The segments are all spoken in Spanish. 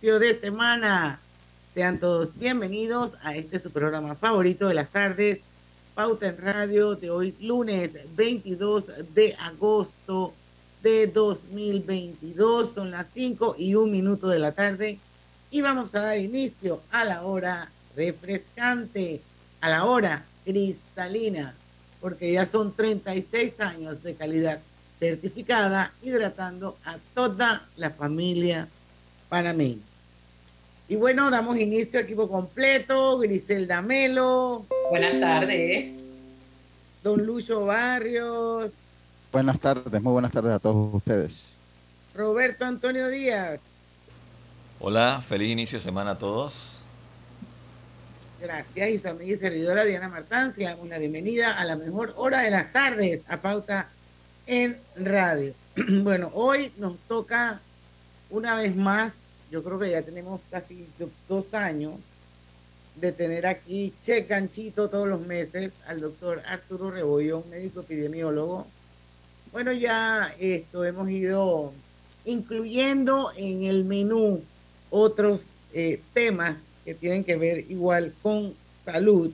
de semana. Sean todos bienvenidos a este su programa favorito de las tardes, Pauta en Radio, de hoy lunes 22 de agosto de 2022. Son las 5 y un minuto de la tarde y vamos a dar inicio a la hora refrescante, a la hora cristalina, porque ya son 36 años de calidad certificada, hidratando a toda la familia panameña. Y bueno, damos inicio equipo completo, Griselda Melo. Buenas tardes. Don Lucho Barrios. Buenas tardes, muy buenas tardes a todos ustedes. Roberto Antonio Díaz. Hola, feliz inicio de semana a todos. Gracias, y su amiga y servidora Diana Martán. Le damos la bienvenida a la mejor hora de las tardes a Pauta en Radio. Bueno, hoy nos toca una vez más, yo creo que ya tenemos casi dos años de tener aquí Che Ganchito todos los meses al doctor Arturo Rebollón, médico epidemiólogo. Bueno, ya esto hemos ido incluyendo en el menú otros eh, temas que tienen que ver igual con salud.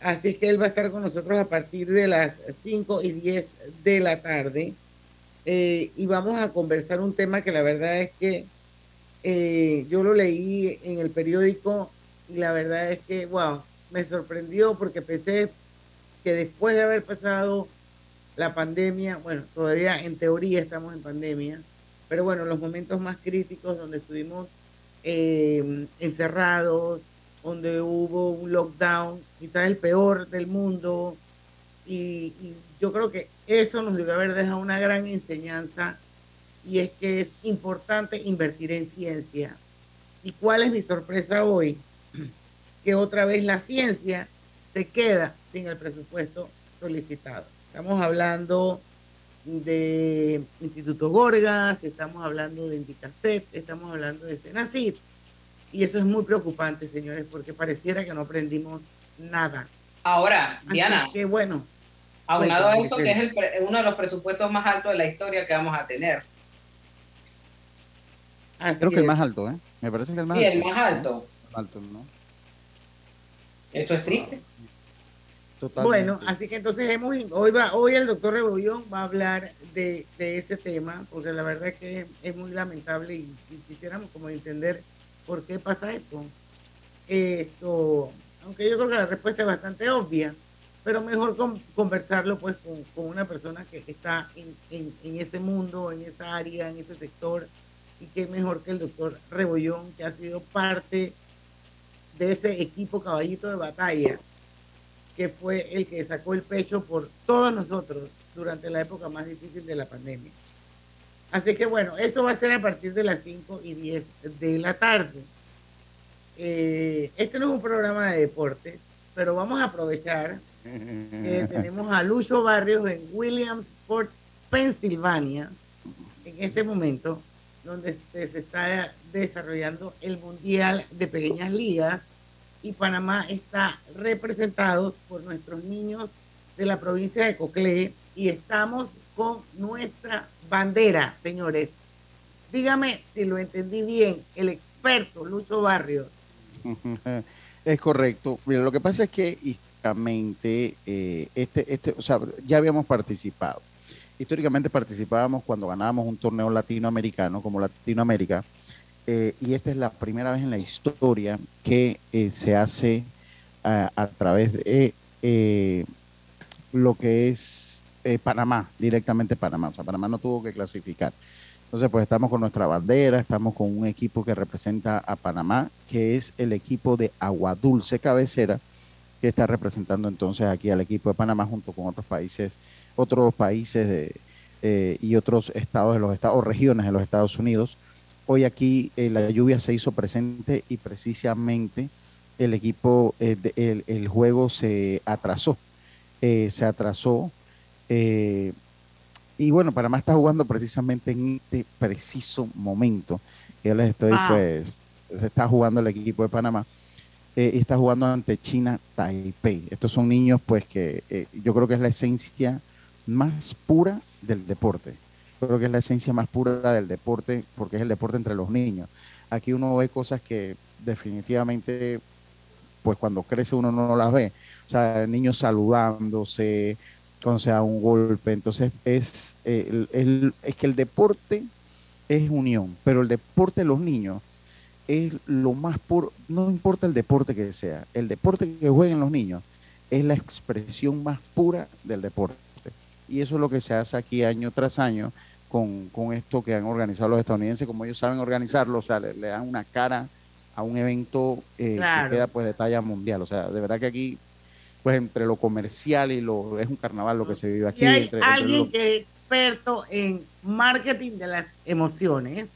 Así que él va a estar con nosotros a partir de las 5 y 10 de la tarde. Eh, y vamos a conversar un tema que la verdad es que eh, yo lo leí en el periódico y la verdad es que, wow, me sorprendió porque pensé que después de haber pasado la pandemia, bueno, todavía en teoría estamos en pandemia, pero bueno, los momentos más críticos donde estuvimos eh, encerrados, donde hubo un lockdown, quizás el peor del mundo, y, yo creo que eso nos debe haber dejado una gran enseñanza, y es que es importante invertir en ciencia. ¿Y cuál es mi sorpresa hoy? Que otra vez la ciencia se queda sin el presupuesto solicitado. Estamos hablando de Instituto Gorgas, estamos hablando de Indicacet, estamos hablando de Senacid. Y eso es muy preocupante, señores, porque pareciera que no aprendimos nada. Ahora, Diana. Qué bueno. Aunado a eso, que es uno de los presupuestos más altos de la historia que vamos a tener. Creo que el más alto, ¿eh? Me parece que el más alto. Sí, el más alto. alto ¿no? Eso es triste. Bueno, así que entonces hemos, hoy, va, hoy el doctor Rebollón va a hablar de, ese tema, porque la verdad es que es, muy lamentable y, quisiéramos como entender por qué pasa eso. Esto, aunque yo creo que la respuesta es bastante obvia, pero mejor conversarlo pues con, una persona que está en, en, ese mundo, en esa área, en ese sector, y que mejor que el doctor Rebollón, que ha sido parte de ese equipo caballito de batalla que fue el que sacó el pecho por todos nosotros durante la época más difícil de la pandemia. Así que bueno, eso va a ser a partir de las 5 y 10 de la tarde. Eh, este no es un programa de deportes, pero vamos a aprovechar que tenemos a Lucho Barrios en Williamsport, Pensilvania, en este momento, donde se está desarrollando el Mundial de Pequeñas Ligas y Panamá está representados por nuestros niños de la provincia de Coclé y estamos con nuestra bandera, señores. Dígame si lo entendí bien, el experto Lucho Barrios. Es correcto. Mira, lo que pasa es que históricamente, eh, este, este, o sea, ya habíamos participado. Históricamente participábamos cuando ganábamos un torneo latinoamericano, como Latinoamérica, eh, y esta es la primera vez en la historia que eh, se hace a, través de eh, lo que es Panamá, directamente Panamá. O sea, Panamá no tuvo que clasificar. Entonces, pues estamos con nuestra bandera, estamos con un equipo que representa a Panamá, que es el equipo de Agua Dulce Cabecera, que está representando entonces aquí al equipo de Panamá junto con otros países, otros países de, y otros estados de los estados, o regiones de los Estados Unidos Hoy aquí eh, la lluvia se hizo presente y precisamente el equipo, eh, el, juego se atrasó. Eh, se atrasó. y bueno, Panamá está jugando precisamente en este preciso momento. Yo les estoy, pues, se está jugando el equipo de Panamá. y está jugando ante China Taipei. Estos son niños, pues, que yo creo que es la esencia más pura del deporte creo que es la esencia más pura del deporte, porque es el deporte entre los niños. aquí uno ve cosas que definitivamente, pues cuando crece uno no las ve. O sea, niños saludándose, cuando se da un golpe. Entonces, es, el, es que el deporte es unión, pero el deporte de los niños es lo más puro, no importa el deporte que sea, el deporte que jueguen los niños es la expresión más pura del deporte. Y eso es lo que se hace aquí año tras año con, esto que han organizado los estadounidenses, como ellos saben organizarlo, o sea, le, dan una cara a un evento eh, que queda pues de talla mundial. O sea, de verdad que aquí, pues entre lo comercial y lo es un carnaval lo que se vive aquí. Y hay entre, alguien que es experto en marketing de las emociones,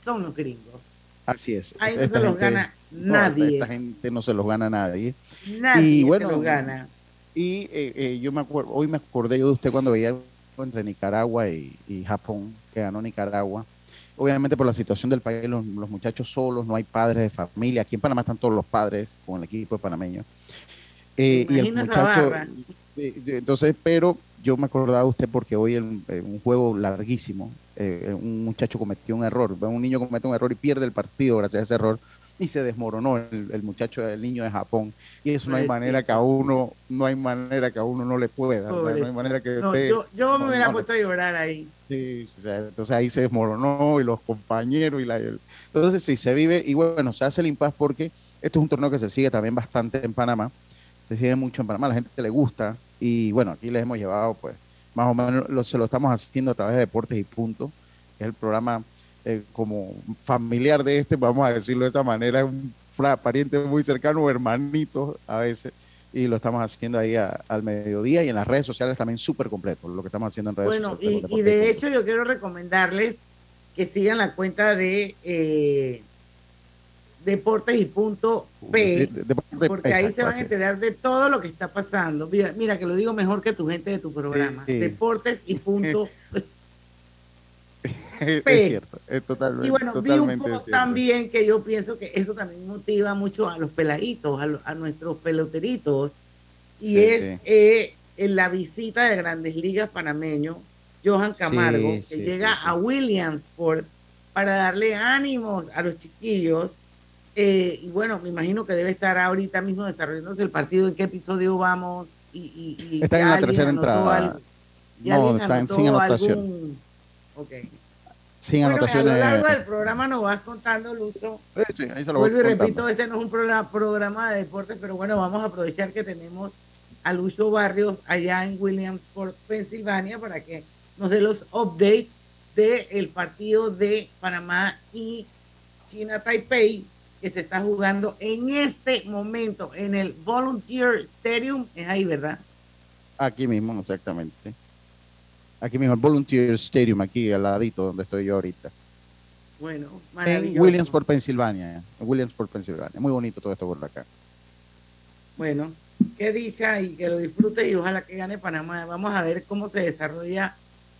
son los gringos. Así es. Ahí no se los gana nadie. esta gente no se los gana nadie. Nadie y bueno, se los gana. Y eh, eh, yo me acuerdo, hoy me acordé yo de usted cuando veía entre Nicaragua y, Japón, que ganó Nicaragua. Obviamente por la situación del país, los, muchachos solos, no hay padres de familia. Aquí en Panamá están todos los padres con el equipo de panameño. Eh, y el muchacho, entonces, pero yo me acordaba de usted porque hoy en, un juego larguísimo, un muchacho cometió un error, un niño comete un error y pierde el partido gracias a ese error y se desmoronó el, muchacho, el niño de Japón. Y eso no hay manera que a uno, no hay manera que a uno no le pueda. no hay manera que yo, me hubiera puesto a llorar ahí. Sí, entonces ahí se desmoronó y los compañeros y la... Entonces sí, se vive y bueno, se hace el impas porque esto es un torneo que se sigue también bastante en Panamá. Se sigue mucho en Panamá, la gente le gusta y bueno, aquí les hemos llevado pues más o menos, se lo estamos haciendo a través de Deportes y Punto, que es el programa eh, como familiar de este, vamos a decirlo de esta manera, un pariente muy cercano, hermanito a veces, y lo estamos haciendo ahí al mediodía y en las redes sociales también súper completo, lo que estamos haciendo en redes sociales. Bueno, y, de hecho yo quiero recomendarles que sigan la cuenta de eh, Deportes y Punto P, porque ahí se van a enterar de todo lo que está pasando. Mira, mira, que lo digo mejor que tu gente de tu programa. Deportes y Punto es cierto, es totalmente. Y bueno, vi un poco también que yo pienso que eso también motiva mucho a los peladitos, a, nuestros peloteritos, y es eh, en la visita de Grandes Ligas panameño, Johan Camargo, que llega a Williamsport para darle ánimos a los chiquillos. Eh, y bueno, me imagino que debe estar ahorita mismo desarrollándose el partido. ¿En qué episodio vamos? Y, está en la tercera entrada. no, está sin anotación. Okay sin bueno, A lo largo del programa nos vas contando, Lucho. Sí, ahí se lo Vuelvo y repito, este no es un programa, programa de deporte, pero bueno, vamos a aprovechar que tenemos a Lucho Barrios allá en Williamsport, Pensilvania, para que nos dé los updates del partido de Panamá y China Taipei que se está jugando en este momento en el Volunteer Stadium. Es ahí, ¿verdad? Aquí mismo, exactamente. Aquí mismo, el Volunteer Stadium, aquí al ladito donde estoy yo ahorita. Bueno, maravilloso. En Williamsport, Pensilvania. En Williamsport, Pensilvania. Muy bonito todo esto por acá. Bueno, qué dicha y que lo disfrute y ojalá que gane Panamá. Vamos a ver cómo se desarrolla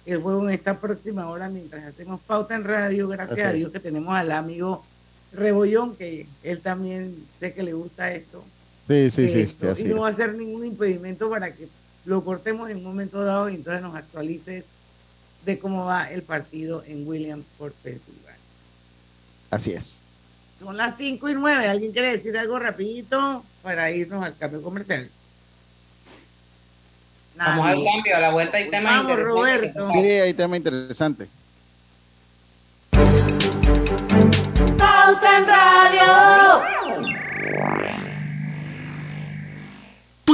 el juego en esta próxima hora mientras hacemos pauta en radio. Gracias a Dios que tenemos al amigo Rebollón, que él también sé que le gusta esto. Sí, sí, sí. y no va a ser ningún impedimento para que lo cortemos en un momento dado y entonces nos actualices de cómo va el partido en Williamsport, Pensilvania. Así es. Son las 5 y 9. ¿Alguien quiere decir algo rapidito para irnos al cambio comercial? Vamos al cambio, a la vuelta hay tema Vamos, Roberto. Sí, hay tema interesante. Pauta en Radio.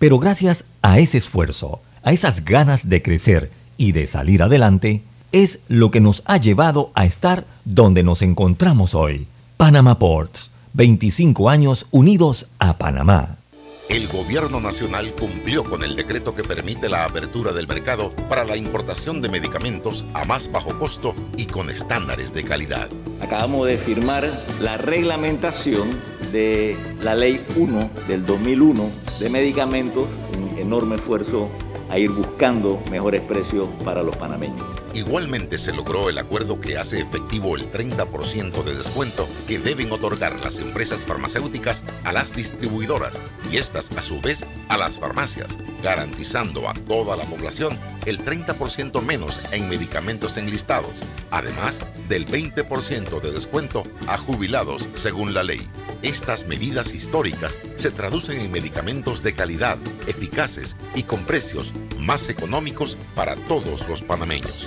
pero gracias a ese esfuerzo, a esas ganas de crecer y de salir adelante, es lo que nos ha llevado a estar donde nos encontramos hoy. Panama Ports, 25 años unidos a Panamá. el gobierno nacional cumplió con el decreto que permite la apertura del mercado para la importación de medicamentos a más bajo costo y con estándares de calidad. Acabamos de firmar la reglamentación de la ley 1 del 2001 de medicamentos, un enorme esfuerzo a ir buscando mejores precios para los panameños. Igualmente se logró el acuerdo que hace efectivo el 30% de descuento que deben otorgar las empresas farmacéuticas a las distribuidoras y estas a su vez a las farmacias, garantizando a toda la población el 30% menos en medicamentos enlistados, además del 20% de descuento a jubilados según la ley. Estas medidas históricas se traducen en medicamentos de calidad, eficaces y con precios más económicos para todos los panameños.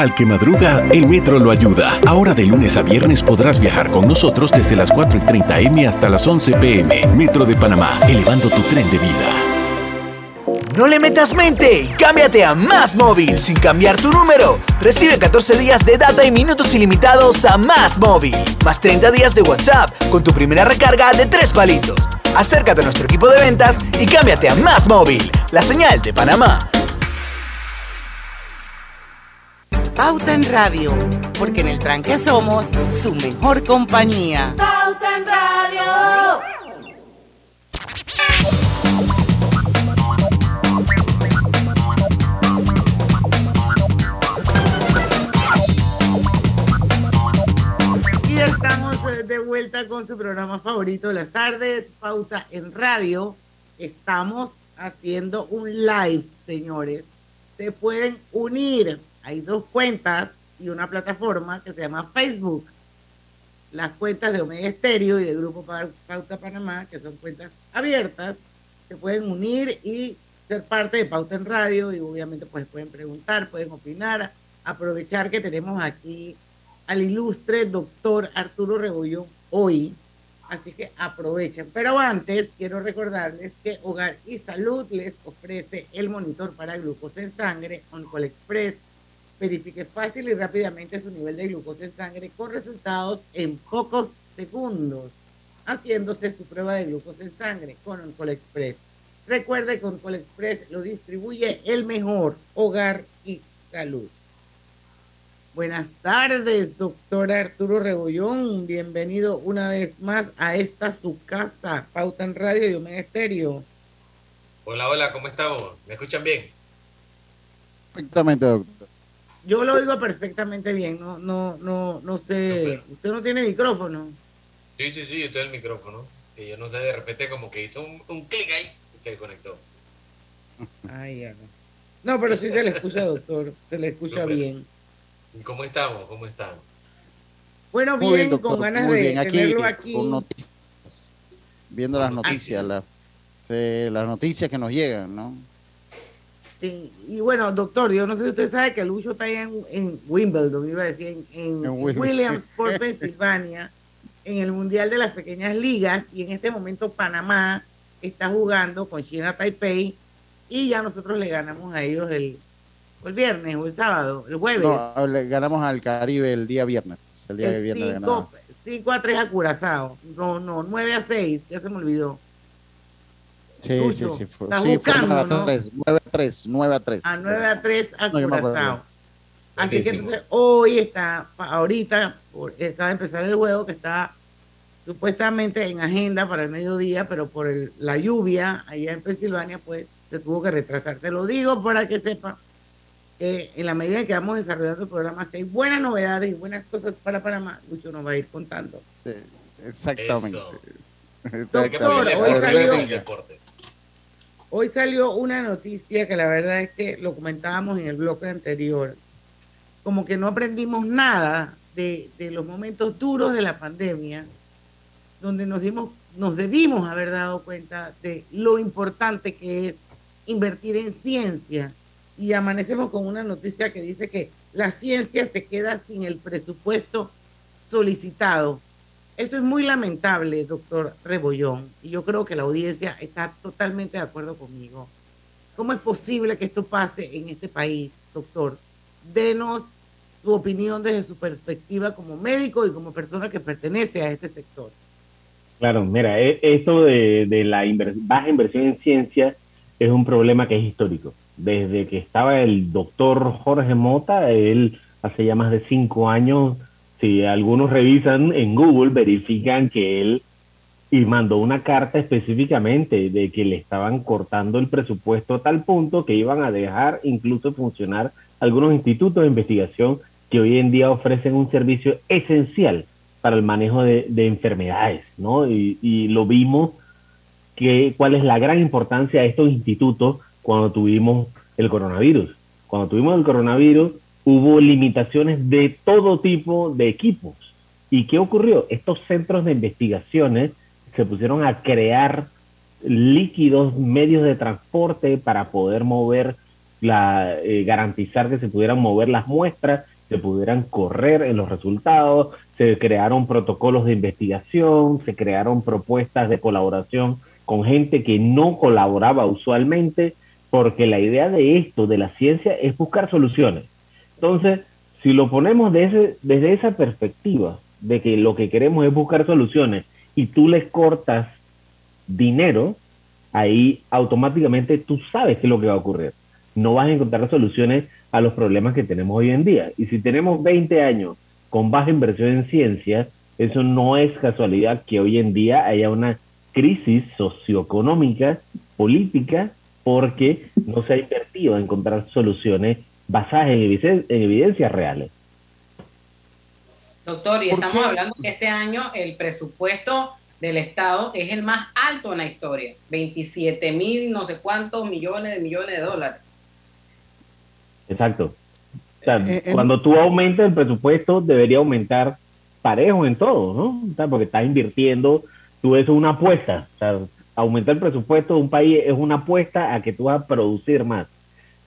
Al que madruga, el metro lo ayuda. Ahora de lunes a viernes podrás viajar con nosotros desde las 4 y 30 M hasta las 11 PM. Metro de Panamá, elevando tu tren de vida. No le metas mente y cámbiate a Más Móvil sin cambiar tu número. Recibe 14 días de data y minutos ilimitados a Más Móvil. Más 30 días de WhatsApp con tu primera recarga de 3 palitos. Acércate a nuestro equipo de ventas y cámbiate a Más Móvil, la señal de Panamá. Pauta en Radio, porque en el tranque somos su mejor compañía. Pauta en Radio. Y estamos eh, de vuelta con su programa favorito de las tardes, Pauta en Radio. Estamos haciendo un live, señores. Se pueden unir. Hay dos cuentas y una plataforma que se llama Facebook. Las cuentas de Omega Estéreo y del Grupo Pa- Pauta Panamá, que son cuentas abiertas, se pueden unir y ser parte de Pauta en Radio y obviamente pues pueden preguntar, pueden opinar, aprovechar que tenemos aquí al ilustre doctor Arturo Rebollón hoy. Así que aprovechen. Pero antes quiero recordarles que Hogar y Salud les ofrece el monitor para glucosa en sangre Oncol Express. Verifique fácil y rápidamente su nivel de glucosa en sangre con resultados en pocos segundos, haciéndose su prueba de glucosa en sangre con Oncol Express. Recuerde que Oncol Express lo distribuye el mejor Hogar y Salud. Buenas tardes, doctor Arturo Rebollón. Bienvenido una vez más a esta su casa, Pauta en Radio y Omega Estéreo. Hola, hola, ¿cómo estamos? ¿Me escuchan bien? Perfectamente, doctor. Yo lo oigo perfectamente bien, no, no, no, no sé. Usted no tiene micrófono. Sí, sí, sí, yo estoy el micrófono. Que yo no sé, de repente como que hizo un, un clic ahí y se conectó. Ay, ya no. No, pero sí se le escucha, doctor. Se le escucha bien. ¿Cómo estamos? ¿Cómo estamos? Bueno, Muy bien, doctor, con ganas muy de bien. Aquí, tenerlo aquí. con noticias, viendo las noticias, las, sí, las noticias que nos llegan, ¿no? Sí, Y bueno, doctor, yo no sé si usted sabe que Lucho está en, en Wimbledon, iba a decir, en, en En. Williamsport, Pensilvania, en el Mundial de las Pequeñas Ligas, y en este momento Panamá está jugando con China Taipei, y ya nosotros le ganamos a ellos el, el viernes o el sábado, el jueves. No, le ganamos al Caribe el día viernes. El día de el viernes 5, ganamos. 5 a 3 a Curazao. No, no, 9 a 6, ya se me olvidó. Sí, sí, Lucho, sí. Fue, estás sí, fue buscando, 9 ¿no? a 3, 9 a 3, 9 a 3. A 9 a 3 a No, yo me acuerdo. Curazao. Así que entonces hoy está, ahorita, por- acaba de empezar el juego que está supuestamente en agenda para el mediodía, pero por el- la lluvia allá en Pensilvania, pues se tuvo que retrasar. Se lo digo para que sepa que en la medida en que vamos desarrollando el programa, si hay buenas novedades y buenas cosas para Panamá, Lucho nos va a ir contando. Exactamente. Doctor, Exactamente. hoy salió. Hoy salió una noticia que la verdad es que lo comentábamos en el bloque anterior, como que no aprendimos nada de, de los momentos duros de la pandemia, donde nos, dimos, nos debimos haber dado cuenta de lo importante que es invertir en ciencia. Y amanecemos con una noticia que dice que la ciencia se queda sin el presupuesto solicitado. Eso es muy lamentable, doctor Rebollón, y yo creo que la audiencia está totalmente de acuerdo conmigo. ¿Cómo es posible que esto pase en este país, doctor? Denos su opinión desde su perspectiva como médico y como persona que pertenece a este sector. Claro, mira, e- esto de, de la baja inversión en ciencia es un problema que es histórico. Desde que estaba el doctor Jorge Mota, él hace ya más de cinco años, si algunos revisan en Google, verifican que él y mandó una carta específicamente de que le estaban cortando el presupuesto a tal punto que iban a dejar incluso funcionar algunos institutos de investigación que hoy en día ofrecen un servicio esencial para el manejo de, de enfermedades, ¿no? Y, y lo vimos que cuál es la gran importancia de estos institutos cuando tuvimos el coronavirus. Cuando tuvimos el coronavirus hubo limitaciones de todo tipo de equipos. ¿Y qué ocurrió? Estos centros de investigaciones se pusieron a crear líquidos, medios de transporte para poder mover, la, eh, garantizar que se pudieran mover las muestras, se pudieran correr en los resultados, se crearon protocolos de investigación, se crearon propuestas de colaboración con gente que no colaboraba usualmente, porque la idea de esto, de la ciencia, es buscar soluciones. Entonces, si lo ponemos de ese- desde esa perspectiva, de que lo que queremos es buscar soluciones y tú les cortas dinero, ahí automáticamente tú sabes qué es lo que va a ocurrir. No vas a encontrar soluciones a los problemas que tenemos hoy en día. Y si tenemos 20 años con baja inversión en ciencia, eso no es casualidad que hoy en día haya una crisis socioeconómica, política, porque no se ha invertido en encontrar soluciones basadas en, eviden- en evidencias reales. Doctor, y ¿Por estamos qué? hablando que este año el presupuesto del Estado es el más alto en la historia, 27 mil no sé cuántos millones de millones de dólares. Exacto. O sea, Eh, eh, cuando tú aumentas el presupuesto, debería aumentar parejo en todo, ¿no? O sea, porque estás invirtiendo, tú eso es una apuesta. O sea, aumentar el presupuesto de un país es una apuesta a que tú vas a producir más.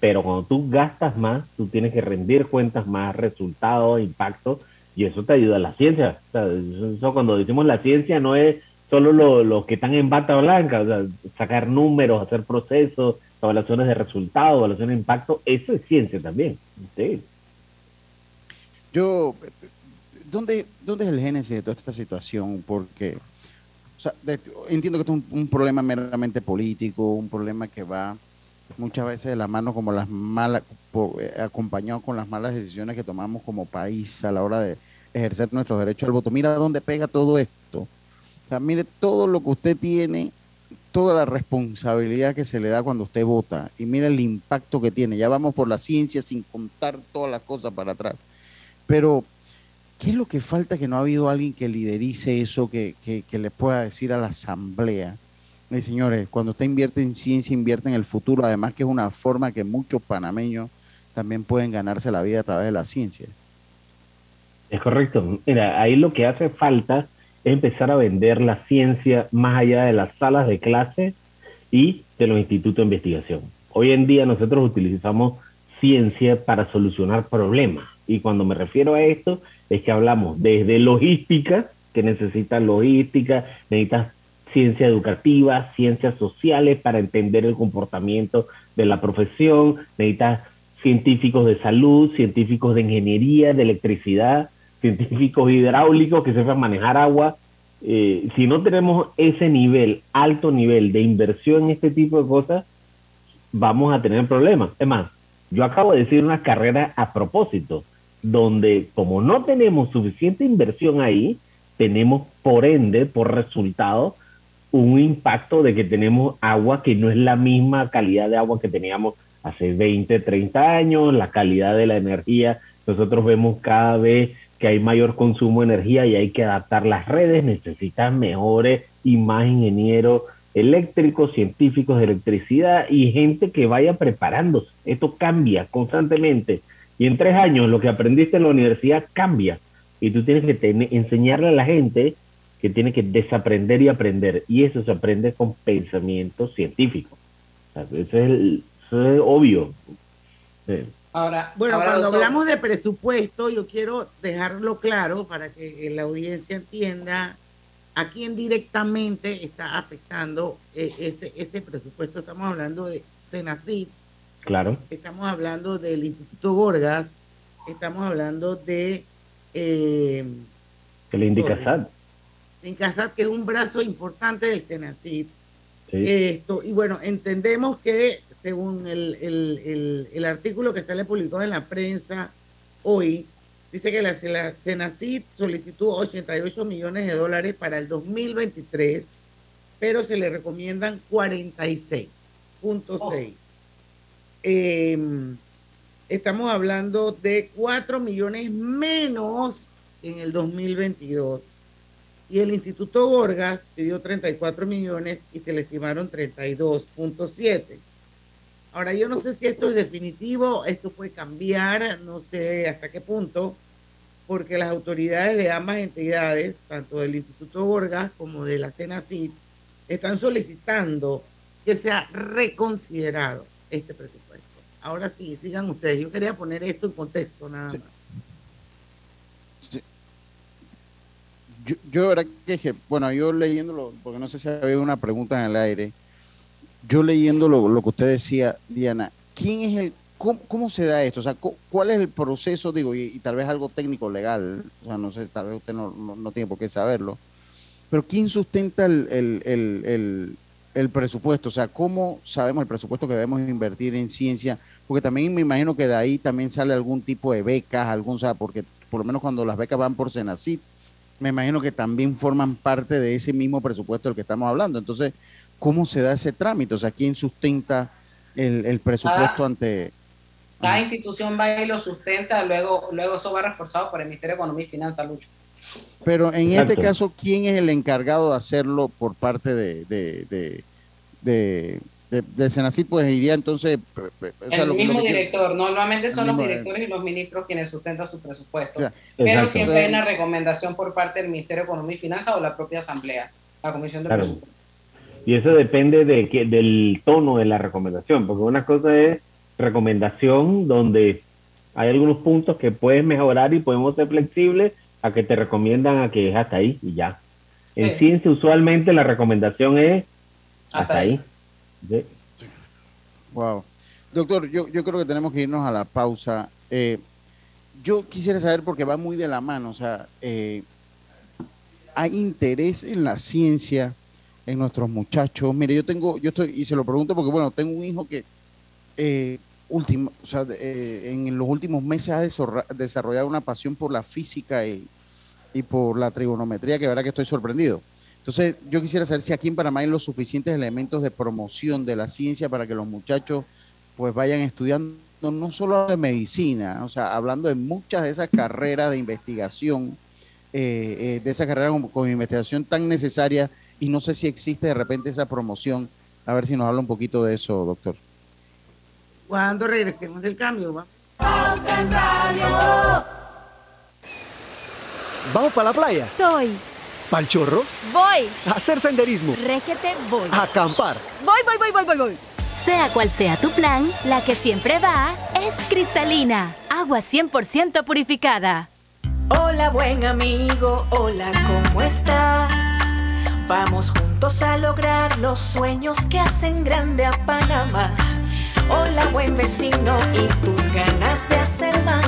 Pero cuando tú gastas más, tú tienes que rendir cuentas más, resultados, impacto, y eso te ayuda a la ciencia. Eso, cuando decimos la ciencia no es solo los lo que están en bata blanca, o sea, sacar números, hacer procesos, evaluaciones de resultados, evaluaciones de impacto, eso es ciencia también. Sí. Yo, ¿dónde, ¿dónde es el génesis de toda esta situación? Porque o sea, entiendo que esto es un, un problema meramente político, un problema que va muchas veces de la mano como las malas, eh, acompañado con las malas decisiones que tomamos como país a la hora de ejercer nuestros derechos al voto. Mira dónde pega todo esto. O sea, mire todo lo que usted tiene, toda la responsabilidad que se le da cuando usted vota y mira el impacto que tiene. Ya vamos por la ciencia sin contar todas las cosas para atrás. Pero, ¿qué es lo que falta que no ha habido alguien que liderice eso, que, que, que le pueda decir a la asamblea? Eh, señores, cuando usted invierte en ciencia, invierte en el futuro, además que es una forma que muchos panameños también pueden ganarse la vida a través de la ciencia. Es correcto. Mira, ahí lo que hace falta es empezar a vender la ciencia más allá de las salas de clase y de los institutos de investigación. Hoy en día nosotros utilizamos ciencia para solucionar problemas. Y cuando me refiero a esto, es que hablamos desde logística, que necesitas logística, necesitas ciencia educativa, ciencias sociales para entender el comportamiento de la profesión, necesitas científicos de salud, científicos de ingeniería, de electricidad, científicos hidráulicos que sepan manejar agua. Eh, si no tenemos ese nivel, alto nivel de inversión en este tipo de cosas, vamos a tener problemas. Es más, yo acabo de decir una carrera a propósito, donde como no tenemos suficiente inversión ahí, tenemos por ende, por resultado, un impacto de que tenemos agua que no es la misma calidad de agua que teníamos hace 20, 30 años, la calidad de la energía. Nosotros vemos cada vez que hay mayor consumo de energía y hay que adaptar las redes, necesitan mejores y más ingenieros eléctricos, científicos de electricidad y gente que vaya preparándose. Esto cambia constantemente. Y en tres años lo que aprendiste en la universidad cambia. Y tú tienes que enseñarle a la gente que tiene que desaprender y aprender. Y eso se aprende con pensamiento científico. eso, es obvio. Ahora, bueno, cuando hablamos de presupuesto, yo quiero dejarlo claro para que la audiencia entienda a quién directamente está afectando eh, ese, ese presupuesto. Estamos hablando de Senacid. Claro. Estamos hablando del Instituto Gorgas. Estamos hablando de... Eh, el Indicasat en CASAT, que es un brazo importante del Senacid. Esto, y bueno, entendemos que según el, el, el, artículo que sale publicado en la prensa hoy, dice que la, la Senacid solicitó 88 millones de dólares para el 2023, pero se le recomiendan 46.6. Em, estamos hablando de 4 millones menos en el 2022 y el Instituto Gorgas pidió 34 millones y se le estimaron 32.7. Ahora, yo no sé si esto es definitivo, esto puede cambiar, no sé hasta qué punto, porque las autoridades de ambas entidades, tanto del Instituto Gorgas como de la CENACID, están solicitando que sea reconsiderado este presupuesto. Ahora sí, sigan ustedes. Yo quería poner esto en contexto nada más. Yo, yo verdad que bueno, yo leyéndolo, porque no sé si había una pregunta en el aire, yo leyendo lo, que usted decía, Diana, ¿quién es el, cómo, se da esto? O sea, ¿cuál es el proceso? Digo, y, tal vez algo técnico, legal, o sea, no sé, tal vez usted no, no, tiene por qué saberlo, pero ¿quién sustenta el, el, el, presupuesto? O sea, ¿cómo sabemos el presupuesto que debemos invertir en ciencia? Porque también me imagino que de ahí también sale algún tipo de becas, algún, o sea, porque por lo menos cuando las becas van por Senacit, me imagino que también forman parte de ese mismo presupuesto del que estamos hablando. Entonces, ¿cómo se da ese trámite? O sea, ¿quién sustenta el, presupuesto ante... Cada institución va y lo sustenta, luego, luego eso va reforzado por el Ministerio de Economía y Finanzas, Lucho. Pero en este caso, ¿quién es el encargado de hacerlo por parte de, de, de, de, Senacid? Pues iría entonces... el mismo director, normalmente son los directores y los ministros quienes sustentan su presupuesto. pero siempre hay una recomendación por parte del Ministerio de Economía y Finanzas o la propia Asamblea, la Comisión de Presupuesto. Y eso depende de que, del tono de la recomendación, porque una cosa es recomendación donde hay algunos puntos que puedes mejorar y podemos ser flexibles a que te recomiendan a que es hasta ahí y ya. En ciencia usualmente la recomendación es hasta, ahí. Wow. Doctor, yo, yo creo que tenemos que irnos a la pausa. Eh, yo quisiera saber, porque va muy de la mano, o sea, eh, hay interés en la ciencia, en nuestros muchachos. Mire, yo tengo, yo estoy, y se lo pregunto porque, bueno, tengo un hijo que eh, o sea, eh, en los últimos meses ha desarrollado una pasión por la física y, y por la trigonometría, que verdad que estoy sorprendido. Entonces, yo quisiera saber si aquí en Panamá hay los suficientes elementos de promoción de la ciencia para que los muchachos pues vayan estudiando no solo de medicina, o sea, hablando de muchas de esas carreras de investigación, eh, eh, de esa carrera con, investigación tan necesaria y no sé si existe de repente esa promoción. A ver si nos habla un poquito de eso, doctor. Cuando regresemos del cambio, va. ¿Vamos para la playa? Estoy. ¿Pal chorro? Voy. A hacer senderismo. Réquete, voy. A acampar. Voy, voy, voy, voy, voy, voy. Sea cual sea tu plan, la que siempre va es cristalina. Agua 100% purificada. Hola buen amigo, hola, ¿cómo estás? Vamos juntos a lograr los sueños que hacen grande a Panamá. Hola buen vecino y tus ganas de hacer más.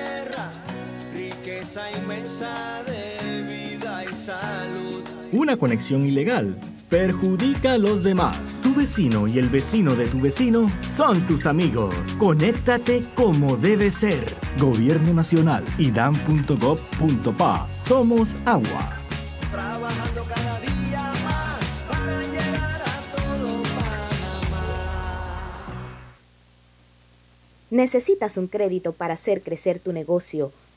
riqueza inmensa de vida y salud. Una conexión ilegal perjudica a los demás. Tu vecino y el vecino de tu vecino son tus amigos. Conéctate como debe ser. Gobierno Nacional y dan.gov.pa. Somos agua. Trabajando cada día más para llegar a todo Panamá. ¿Necesitas un crédito para hacer crecer tu negocio?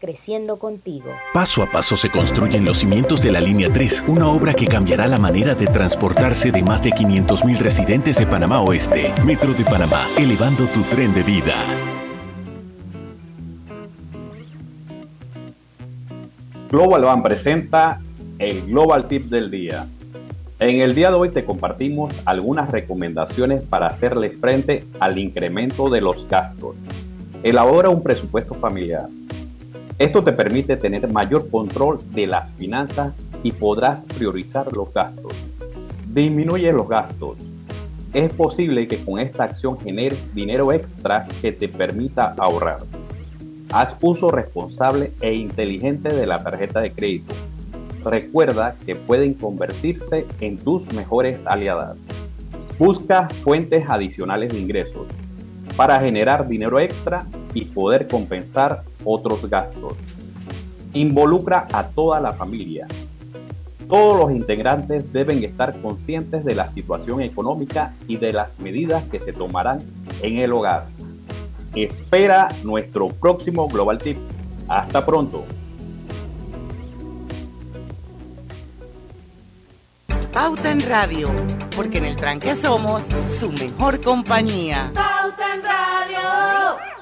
creciendo contigo. Paso a paso se construyen los cimientos de la Línea 3, una obra que cambiará la manera de transportarse de más de 500.000 residentes de Panamá Oeste. Metro de Panamá, elevando tu tren de vida. Global Van presenta el Global Tip del día. En el día de hoy te compartimos algunas recomendaciones para hacerle frente al incremento de los gastos. Elabora un presupuesto familiar esto te permite tener mayor control de las finanzas y podrás priorizar los gastos. Disminuye los gastos. Es posible que con esta acción generes dinero extra que te permita ahorrar. Haz uso responsable e inteligente de la tarjeta de crédito. Recuerda que pueden convertirse en tus mejores aliadas. Busca fuentes adicionales de ingresos para generar dinero extra y poder compensar otros gastos. Involucra a toda la familia. Todos los integrantes deben estar conscientes de la situación económica y de las medidas que se tomarán en el hogar. Espera nuestro próximo Global Tip. Hasta pronto. Pauta en Radio, porque en el tranque somos su mejor compañía. Pauta en Radio.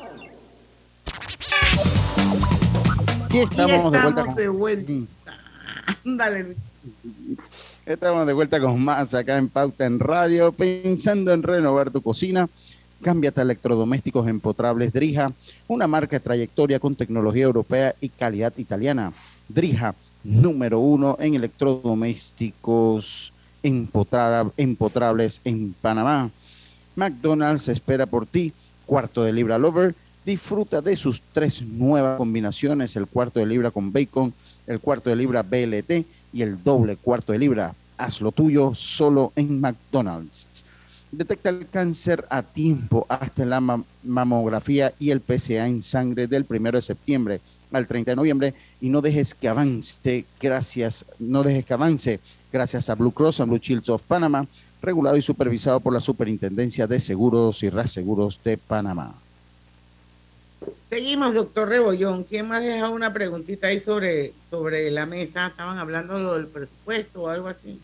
Y estamos, Y estamos de vuelta. con- de vuelta. Ándale. Estamos de vuelta con más acá en Pauta en Radio, pensando en renovar tu cocina. Cámbiate a electrodomésticos empotrables Drija, una marca de trayectoria con tecnología europea y calidad italiana. Drija, número uno en electrodomésticos empotrables en Panamá. McDonald's espera por ti, cuarto de libra Lover. Disfruta de sus tres nuevas combinaciones, el cuarto de libra con bacon, el cuarto de libra BLT y el doble cuarto de libra. Haz lo tuyo solo en McDonald's. Detecta el cáncer a tiempo hasta la mamografía y el PCA en sangre del 1 de septiembre al 30 de noviembre y no dejes que avance gracias, no dejes que avance gracias a Blue Cross and Blue Shields of Panama, regulado y supervisado por la Superintendencia de Seguros y Reaseguros de Panamá. Seguimos, doctor Rebollón. ¿Quién más deja una preguntita ahí sobre, sobre la mesa? Estaban hablando del presupuesto o algo así.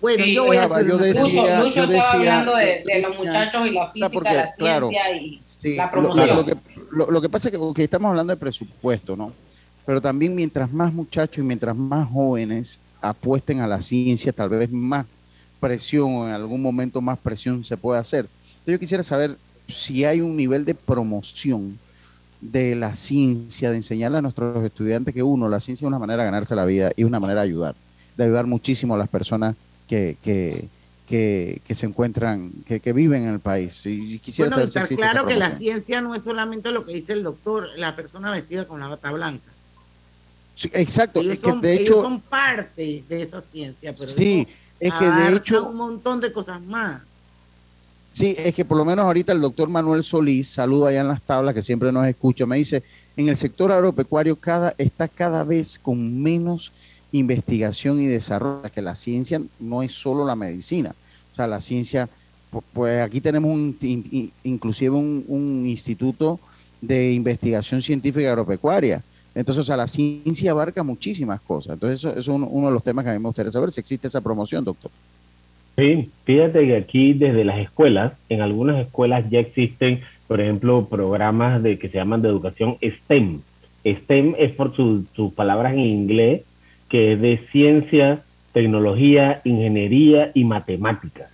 Bueno, yo voy a hacer yo decía, yo decía, hablando de, los muchachos y la física, la ciencia y la promoción. Lo, que, lo, que, pasa es que, estamos hablando de presupuesto, ¿no? Pero también mientras más muchachos y mientras más jóvenes apuesten a la ciencia, tal vez más presión o en algún momento más presión se puede hacer yo quisiera saber si hay un nivel de promoción de la ciencia, de enseñarle a nuestros estudiantes que uno, la ciencia es una manera de ganarse la vida y una manera de ayudar, de ayudar muchísimo a las personas que, que, que, se encuentran, que, que, viven en el país. Y quisiera saber si claro que la ciencia no es solamente lo que dice el doctor, la persona vestida con la bata blanca. Sí, exacto. Ellos, son, de hecho, son parte de esa ciencia, pero sí, es que de hecho un montón de cosas más. Sí, es que por lo menos ahorita el doctor Manuel Solís, saludo allá en las tablas, que siempre nos escucha, me dice, en el sector agropecuario cada, está cada vez con menos investigación y desarrollo, que la ciencia no es solo la medicina, o sea, la ciencia, pues aquí tenemos un, inclusive un, instituto de investigación científica agropecuaria, entonces, o sea, la ciencia abarca muchísimas cosas, entonces eso, es uno, uno de los temas que a mí me gustaría saber, si existe esa promoción, doctor. Sí, fíjate que aquí desde las escuelas, en algunas escuelas ya existen, por ejemplo, programas de que se llaman de educación STEM. STEM es por sus palabras en inglés, que es de ciencia, tecnología, ingeniería y matemáticas.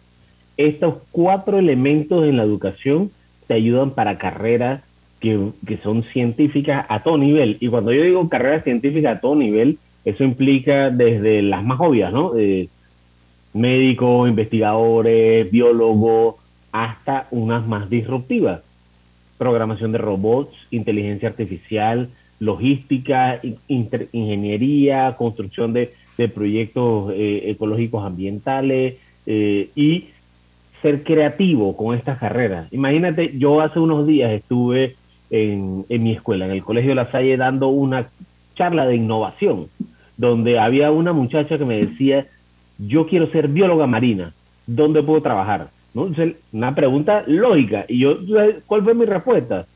Estos cuatro elementos en la educación te ayudan para carreras que, que son científicas a todo nivel. Y cuando yo digo carreras científicas a todo nivel, eso implica desde las más obvias, ¿no? Eh, médicos, investigadores, biólogos, hasta unas más disruptivas. Programación de robots, inteligencia artificial, logística, ingeniería, construcción de, proyectos eh, ecológicos ambientales eh, y ser creativo con estas carreras. Imagínate, yo hace unos días estuve en, en mi escuela, en el Colegio de La Salle, dando una charla de innovación, donde había una muchacha que me decía, yo quiero ser bióloga marina, ¿dónde puedo trabajar? ¿No? una pregunta lógica. Y yo, ¿cuál fue mi respuesta?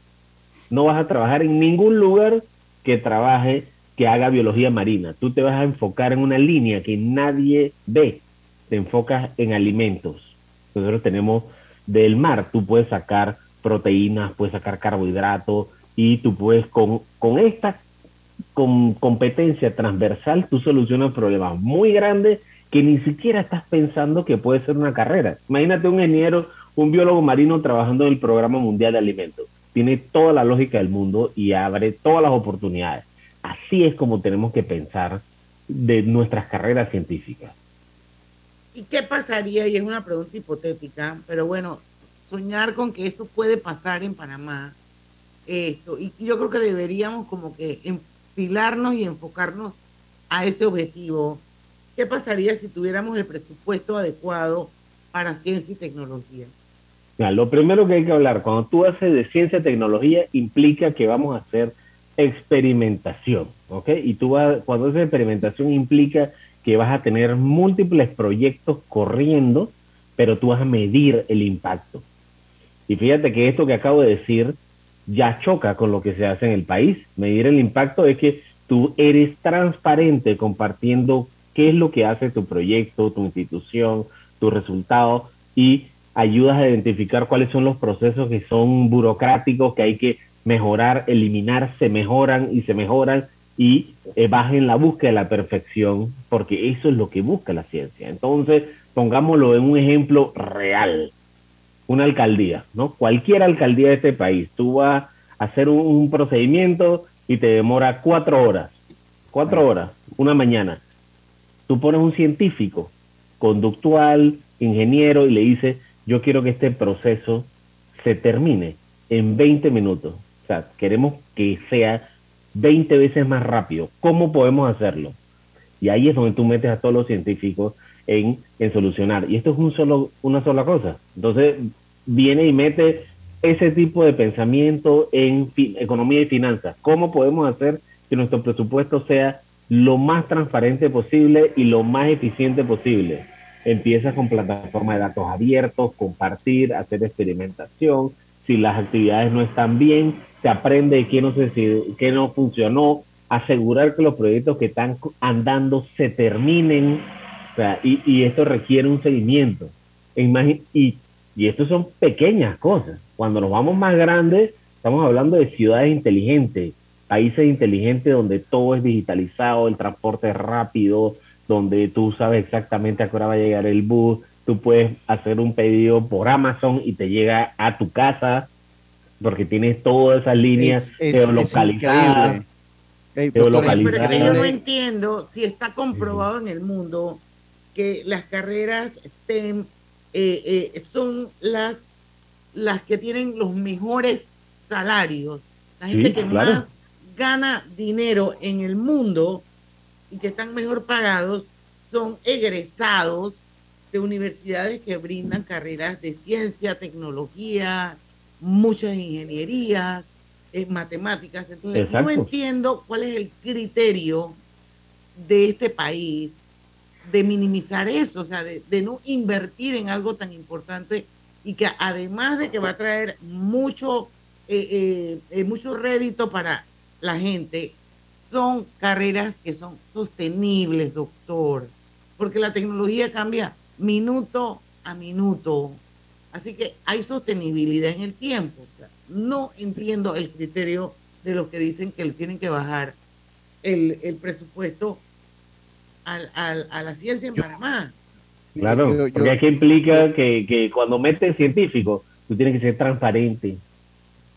No vas a trabajar en ningún lugar que trabaje, que haga biología marina. Tú te vas a enfocar en una línea que nadie ve. Te enfocas en alimentos. Nosotros tenemos del mar, tú puedes sacar proteínas, puedes sacar carbohidratos y tú puedes con, con esta con competencia transversal, tú solucionas problemas muy grandes que ni siquiera estás pensando que puede ser una carrera. Imagínate un ingeniero, un biólogo marino trabajando en el Programa Mundial de Alimentos. Tiene toda la lógica del mundo y abre todas las oportunidades. Así es como tenemos que pensar de nuestras carreras científicas. ¿Y qué pasaría? Y es una pregunta hipotética, pero bueno, soñar con que esto puede pasar en Panamá, esto, y yo creo que deberíamos como que enfilarnos y enfocarnos a ese objetivo ¿Qué pasaría si tuviéramos el presupuesto adecuado para ciencia y tecnología? lo primero que hay que hablar, cuando tú haces de ciencia y tecnología, implica que vamos a hacer experimentación, ¿ok? Y tú vas, cuando haces experimentación implica que vas a tener múltiples proyectos corriendo, pero tú vas a medir el impacto. Y fíjate que esto que acabo de decir ya choca con lo que se hace en el país. Medir el impacto es que tú eres transparente compartiendo qué es lo que hace tu proyecto, tu institución, tu resultado y ayudas a identificar cuáles son los procesos que son burocráticos, que hay que mejorar, eliminar, se mejoran y se mejoran y eh, bajen la búsqueda de la perfección, porque eso es lo que busca la ciencia. Entonces, pongámoslo en un ejemplo real. Una alcaldía, ¿no? Cualquier alcaldía de este país, tú vas a hacer un, procedimiento y te demora cuatro horas, cuatro horas, una mañana. Tú pones un científico, conductual, ingeniero, y le dices, yo quiero que este proceso se termine en 20 minutos. O sea, queremos que sea 20 veces más rápido. ¿Cómo podemos hacerlo? Y ahí es donde tú metes a todos los científicos en, en solucionar. Y esto es un solo, una sola cosa. Entonces, viene y mete ese tipo de pensamiento en economía y finanzas. ¿Cómo podemos hacer que nuestro presupuesto sea lo más transparente posible y lo más eficiente posible? Empieza con plataformas de datos abiertos, compartir, hacer experimentación. Si las actividades no están bien, se aprende qué no, se, qué no funcionó, asegurar que los proyectos que están andando se terminen. y, y, esto requiere un seguimiento. E y, y esto son pequeñas cosas. Cuando nos vamos más grandes, estamos hablando de ciudades inteligentes, países inteligentes donde todo es digitalizado, el transporte es rápido, donde tú sabes exactamente a qué hora va a llegar el bus, tú puedes hacer un pedido por Amazon y te llega a tu casa, porque tienes todas esas líneas geolocalizadas. Pero yo no entiendo si está comprobado en el mundo que las carreras STEM eh, eh, son las, las que tienen los mejores salarios, la gente que más gana dinero en el mundo y que están mejor pagados son egresados de universidades que brindan carreras de ciencia, tecnología, muchas ingenierías, eh, matemáticas. Entonces, no entiendo cuál es el criterio de este país de minimizar eso, o sea, de, no invertir en algo tan importante y que además de que va a traer mucho, eh, eh, mucho rédito para la gente, son carreras que son sostenibles, doctor, porque la tecnología cambia minuto a minuto. Así que hay sostenibilidad en el tiempo. no entiendo el criterio de los que dicen que tienen que bajar el, presupuesto al, a la ciencia en Panamá. Claro, porque aquí implica que, que cuando metes científicos, tú tienes que ser transparente.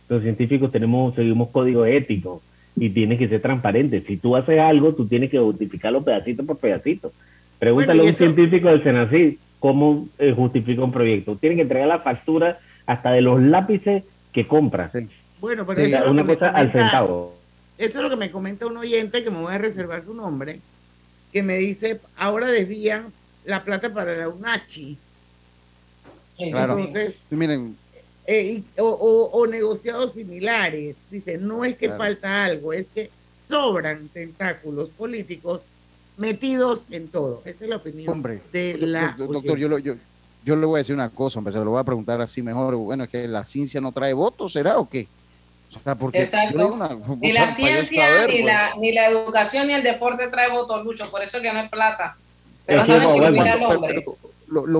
Los científicos tenemos, seguimos código ético y tienes que ser transparente. Si tú haces algo, tú tienes que justificarlo pedacito por pedacito. Pregúntale a un científico del Senacid cómo eh, justifica un proyecto. Tienen que entregar la factura hasta de los lápices que compras. Bueno, pero eso es una cosa al centavo. Eso es lo que me comenta un oyente que me voy a reservar su nombre, que me dice, ahora desvían la plata para la UNACHI. Entonces, miren, eh, o, negociados similares. Dice, no es que falta algo, es que sobran tentáculos políticos metidos en todo. Esa es la opinión de la... Doctor, yo, yo, yo, le voy a decir una cosa, se lo voy a preguntar así mejor. Bueno, es que la ciencia no trae votos, ¿será o qué? porque Exacto. ni la ciencia, ni, la, pues. ni la educación, ni el deporte trae votos, Lucho, por eso que no es plata. Pero,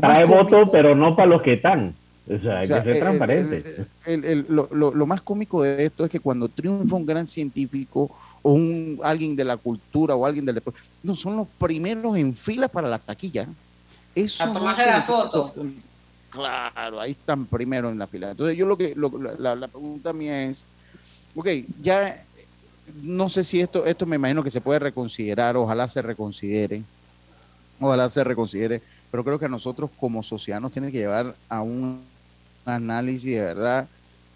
trae votos, pero no para los que están. O sea, hay que ser transparente. lo, más cómico de esto es que cuando triunfa un gran científico o un alguien de la cultura o alguien del deporte, no son los primeros en fila para las taquillas. Eso a tomarse la foto. Claro, ahí están primero en la fila. Entonces yo lo que la, la, pregunta mía es, ok, ya no sé si esto esto me imagino que se puede reconsiderar, ojalá se reconsidere, ojalá se reconsidere, pero creo que a nosotros como sociedad nos tiene que llevar a un análisis de verdad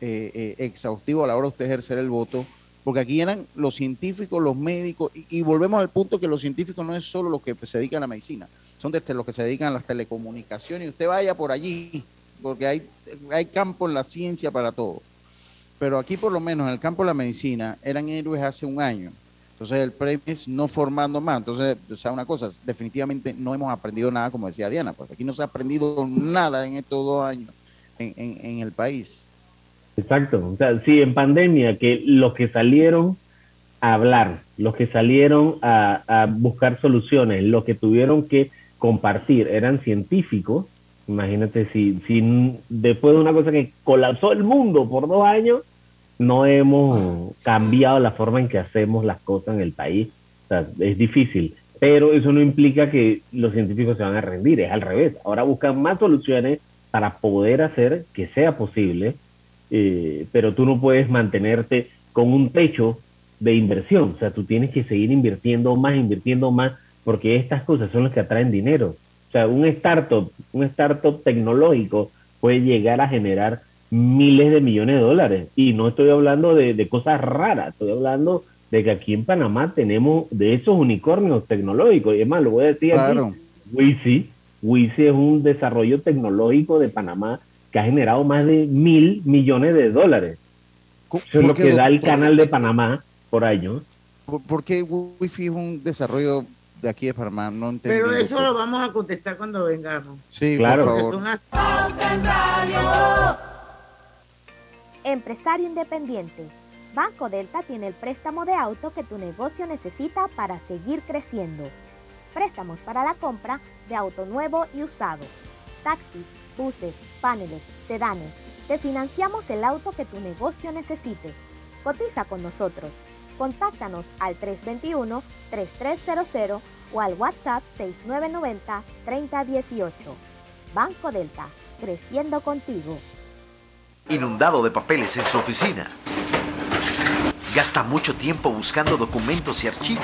eh, eh, exhaustivo a la hora de usted ejercer el voto, porque aquí eran los científicos, los médicos, y, volvemos al punto que los científicos no es solo los que se dedican a la medicina, son desde los que se dedican a las telecomunicaciones, y usted vaya por allí, porque hay, hay campo en la ciencia para todo. Pero aquí por lo menos en el campo de la medicina eran héroes hace un año. Entonces el premio es no formando más. Entonces, o sea, una cosa, definitivamente no hemos aprendido nada, como decía Diana, pues aquí no se ha aprendido nada en estos dos años en, el país. Exacto, o sea, sí, en pandemia, que los que salieron a hablar, los que salieron a, buscar soluciones, los que tuvieron que compartir eran científicos, imagínate si, si después de una cosa que colapsó el mundo por dos años, no hemos cambiado la forma en que hacemos las cosas en el país. O sea, es difícil, pero eso no implica que los científicos se van a rendir, es al revés. Ahora buscan más soluciones para poder hacer que sea posible, eh, pero tú no puedes mantenerte con un techo de inversión. O sea, tú tienes que seguir invirtiendo más, invirtiendo más, porque estas cosas son las que atraen dinero. O sea, un startup, un startup tecnológico puede llegar a generar miles de millones de dólares. Y no estoy hablando de, cosas raras, estoy hablando de que aquí en Panamá tenemos de esos unicornios tecnológicos. Y es más, lo voy a decir claro. aquí, Wisi, Wisi es un desarrollo tecnológico de Panamá que ha generado más de mil millones de dólares. Eso es lo que da el canal de Panamá por año. ¿Por, qué Wi-Fi es un desarrollo de aquí de Panamá? No Pero eso lo vamos a contestar cuando vengamos. Sí, claro. Por favor. Empresario independiente. Banco Delta tiene el préstamo de auto que tu negocio necesita para seguir creciendo. Préstamos para la compra de auto nuevo y usado. Taxis, buses, paneles, sedanes. Te financiamos el auto que tu negocio necesite. Cotiza con nosotros. Contáctanos al 321-3300 o al WhatsApp 6990-3018. Banco Delta, creciendo contigo inundado de papeles en su oficina. Gasta mucho tiempo buscando documentos y archivos.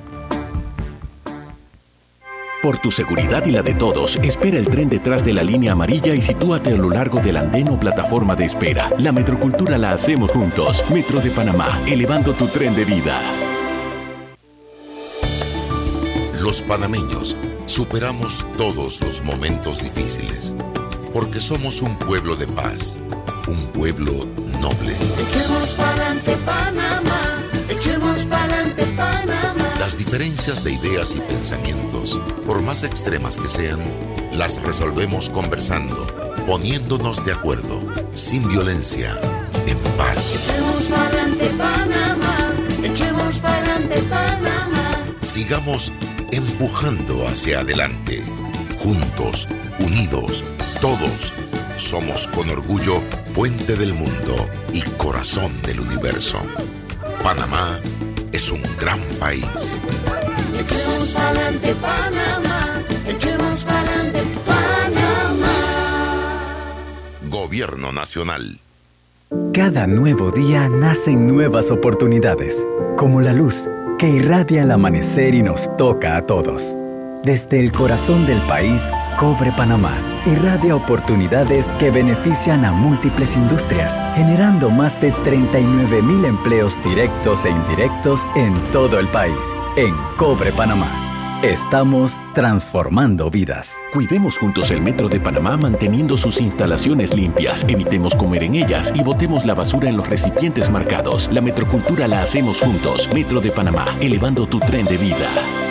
Por tu seguridad y la de todos, espera el tren detrás de la línea amarilla y sitúate a lo largo del andén o plataforma de espera. La metrocultura la hacemos juntos. Metro de Panamá, elevando tu tren de vida. Los panameños superamos todos los momentos difíciles porque somos un pueblo de paz, un pueblo noble. Echemos pa'lante Panamá, echemos pa'lante Panamá. Las diferencias de ideas y pensamientos, por más extremas que sean, las resolvemos conversando, poniéndonos de acuerdo, sin violencia, en paz. Echemos pa'lante Panamá, echemos pa'lante Panamá. Sigamos empujando hacia adelante, juntos, unidos, todos. Somos con orgullo puente del mundo y corazón del universo. Panamá es un gran país. Echemos pa'lante Panamá, echemos pa'lante Panamá. Gobierno Nacional. Cada nuevo día nacen nuevas oportunidades, como la luz que irradia el amanecer y nos toca a todos. Desde el corazón del país, Cobre Panamá irradia oportunidades que benefician a múltiples industrias, generando más de 39 mil empleos directos e indirectos en todo el país. En Cobre Panamá, estamos transformando vidas. Cuidemos juntos el Metro de Panamá manteniendo sus instalaciones limpias, evitemos comer en ellas y botemos la basura en los recipientes marcados. La metrocultura la hacemos juntos. Metro de Panamá, elevando tu tren de vida.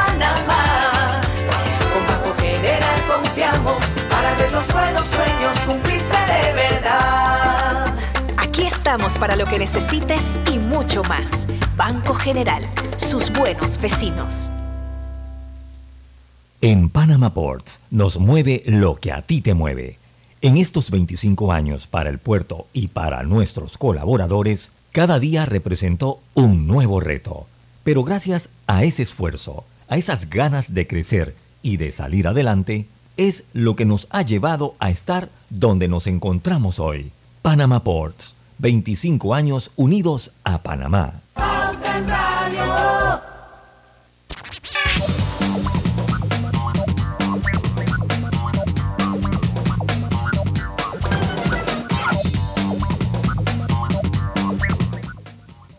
Los buenos sueños cumplirse de verdad. Aquí estamos para lo que necesites y mucho más. Banco General, sus buenos vecinos. En Panama Ports nos mueve lo que a ti te mueve. En estos 25 años para el puerto y para nuestros colaboradores, cada día representó un nuevo reto. Pero gracias a ese esfuerzo, a esas ganas de crecer y de salir adelante, es lo que nos ha llevado a estar donde nos encontramos hoy. Panama Ports, 25 años unidos a Panamá.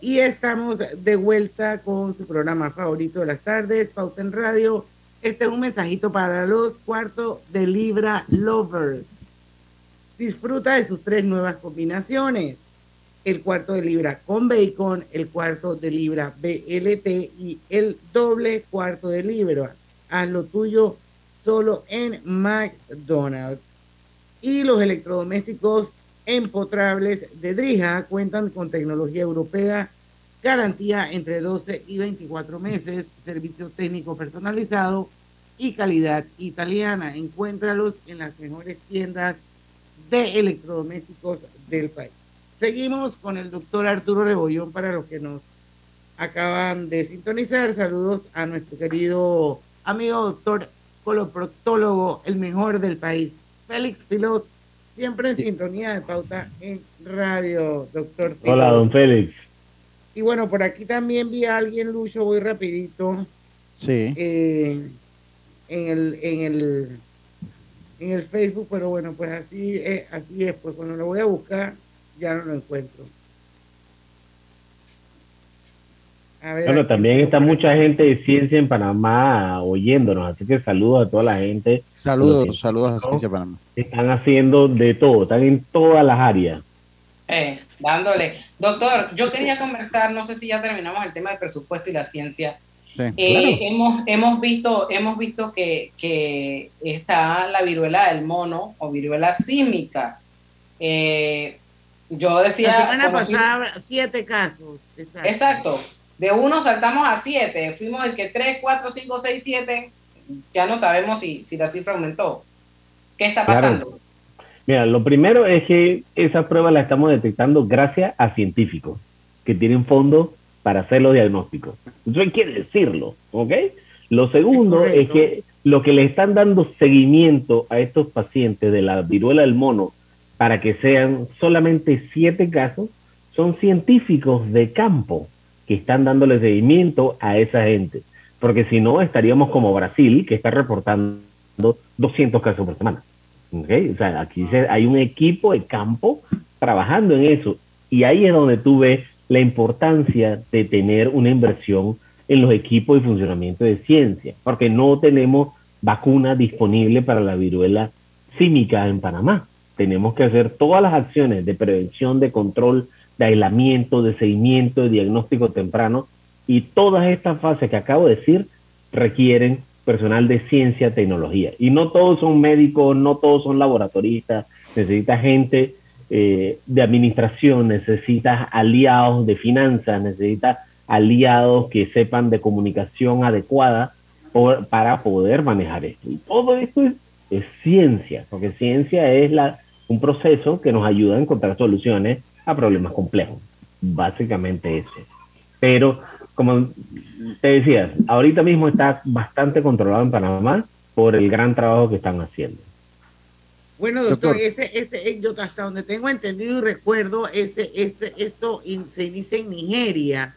Y estamos de vuelta con su programa favorito de las tardes, Pauten Radio, este es un mensajito para los cuartos de Libra Lovers. Disfruta de sus tres nuevas combinaciones. El cuarto de libra con bacon, el cuarto de libra BLT y el doble cuarto de libra. Haz lo tuyo solo en McDonald's. Y los electrodomésticos empotrables de Drija cuentan con tecnología europea, garantía entre 12 y 24 meses, servicio técnico personalizado y calidad italiana. Encuéntralos en las mejores tiendas de electrodomésticos del país. Seguimos con el doctor Arturo Rebollón para los que nos acaban de sintonizar. Saludos a nuestro querido amigo doctor coloproctólogo, el mejor del país, Félix Filos, siempre en sintonía de pauta en radio, doctor. Hola, don Félix. Y bueno, por aquí también vi a alguien, Lucho, voy rapidito. Sí. Eh, en el, en el en el Facebook, pero bueno, pues así es, así es, pues cuando lo voy a buscar ya no lo encuentro. bueno, también está mucha gente de ciencia en Panamá oyéndonos, así que saludos a toda la gente. Saludos, saludos a Ciencia Panamá. Están haciendo de todo, están en todas las áreas. Eh, dándole. Doctor, yo quería conversar, no sé si ya terminamos el tema del presupuesto y la ciencia. Eh, hemos, hemos visto, hemos visto que, que, está la viruela del mono o viruela símica. Eh, yo decía. La semana pasada, siete casos. Exacto de uno saltamos a siete, fuimos el que tres, cuatro, cinco, seis, siete, ya no sabemos si, si la cifra aumentó. ¿Qué está pasando? Mira, lo primero es que esa prueba la estamos detectando gracias a científicos que tienen fondos para hacer los diagnósticos. Eso hay que decirlo, ¿ok? Lo segundo es, es que lo que le están dando seguimiento a estos pacientes de la viruela del mono para que sean solamente siete casos son científicos de campo que están dándole seguimiento a esa gente. Porque si no, estaríamos como Brasil, que está reportando 200 casos por semana. ¿Okay? O sea, aquí hay un equipo de campo trabajando en eso. Y ahí es donde tú ves la importancia de tener una inversión en los equipos de funcionamiento de ciencia, porque no tenemos vacuna disponible para la viruela símica en Panamá. Tenemos que hacer todas las acciones de prevención, de control, de aislamiento, de seguimiento, de diagnóstico temprano. Y todas estas fases que acabo de decir requieren personal de ciencia, tecnología. Y no todos son médicos, no todos son laboratoristas, necesita gente eh, de administración, necesita aliados de finanzas, necesita aliados que sepan de comunicación adecuada para poder manejar esto. Y todo esto es, es, ciencia, porque ciencia es la, un proceso que nos ayuda a encontrar soluciones a problemas complejos. Básicamente eso. Pero, como te decía, ahorita mismo está bastante controlado en Panamá por el gran trabajo que están haciendo. Bueno, doctor, ese, ese, yo hasta donde tengo entendido y recuerdo, ese, ese, eso se inicia en Nigeria,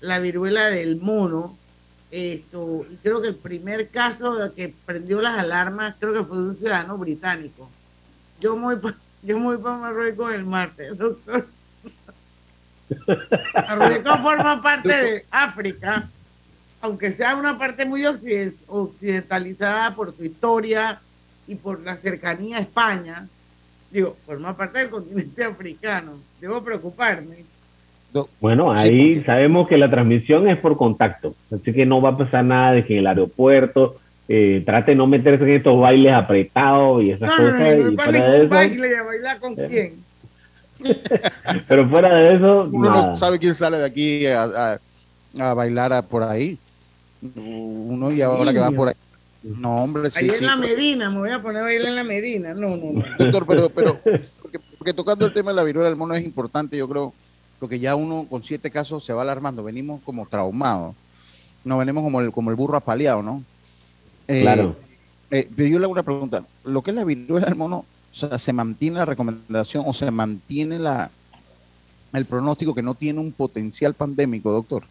la viruela del mono. Esto, y creo que el primer caso que prendió las alarmas, creo que fue de un ciudadano británico. Yo muy yo voy para Marruecos el martes, doctor. Marruecos forma parte de África, aunque sea una parte muy occidentalizada por su historia y por la cercanía a España. Digo, forma parte del continente africano. Debo preocuparme. Bueno, ahí sabemos que la transmisión es por contacto, así que no va a pasar nada de que en el aeropuerto eh, trate de no meterse en estos bailes apretados y esas cosas. No, y fuera de eso, baile, bailar con quién. Pero fuera de eso. Uno no sabe quién sale de aquí a, a, bailar por ahí. Uno y ahora que va por ahí. No, hombre, sí. Ahí en la Medina, me voy a poner a bailar en la Medina. No, no, no. Doctor, pero, pero porque, porque, tocando el tema de la viruela del mono es importante, yo creo, porque ya uno con siete casos se va alarmando. Venimos como traumados. No venimos como el, como el burro apaleado, ¿no? Eh, claro. Eh, pero yo le hago una pregunta. ¿Lo que es la viruela del mono, o sea, se mantiene la recomendación o se mantiene la el pronóstico que no tiene un potencial pandémico, doctor?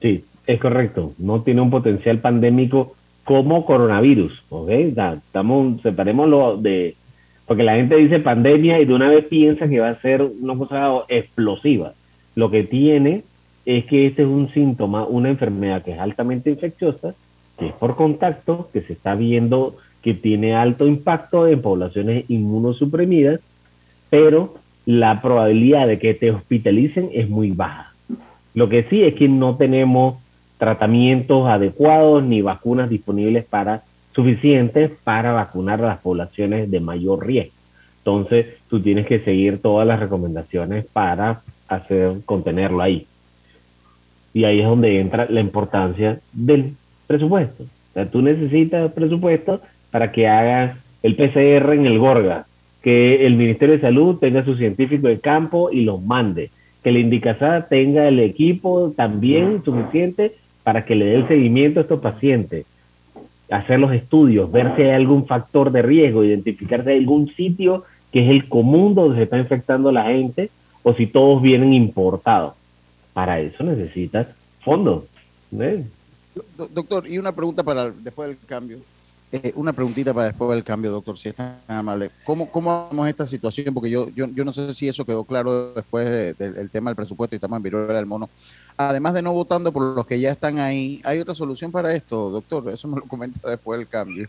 Sí, es correcto. No tiene un potencial pandémico como coronavirus, ¿ok? estamos, de... Porque la gente dice pandemia y de una vez piensa que va a ser una cosa explosiva. lo que tiene es que este es un síntoma, una enfermedad que es altamente infecciosa, que es por contacto, que se está viendo que tiene alto impacto en poblaciones inmunosuprimidas, pero la probabilidad de que te hospitalicen es muy baja. Lo que sí es que no tenemos tratamientos adecuados ni vacunas disponibles para suficientes para vacunar a las poblaciones de mayor riesgo. Entonces, tú tienes que seguir todas las recomendaciones para hacer contenerlo ahí. Y ahí es donde entra la importancia del presupuesto. O sea, tú necesitas presupuesto para que hagas el PCR en el Gorga, que el Ministerio de Salud tenga su científico de campo y los mande, que la Indicasada tenga el equipo también suficiente para que le dé el seguimiento a estos pacientes, hacer los estudios, ver si hay algún factor de riesgo, identificar si hay algún sitio que es el común donde se está infectando la gente o si todos vienen importados. Para eso necesitas fondos. Doctor, y una pregunta para después del cambio. Eh, una preguntita para después del cambio, doctor, si es tan amable. ¿Cómo, cómo vemos esta situación? Porque yo, yo, yo no sé si eso quedó claro después del tema del presupuesto y estamos en viruela del mono. Además de no votando por los que ya están ahí, ¿hay otra solución para esto, doctor? Eso me lo comenta después del cambio.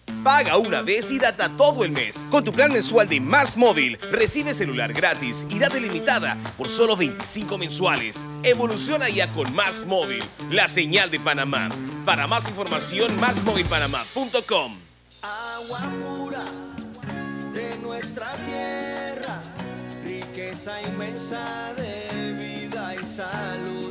Paga una vez y data todo el mes. Con tu plan mensual de Más Móvil, recibe celular gratis y data limitada por solo 25 mensuales. Evoluciona ya con Más Móvil, la señal de Panamá. Para más información, másmóvilpanamá.com. Agua pura de nuestra tierra, riqueza inmensa de vida y salud.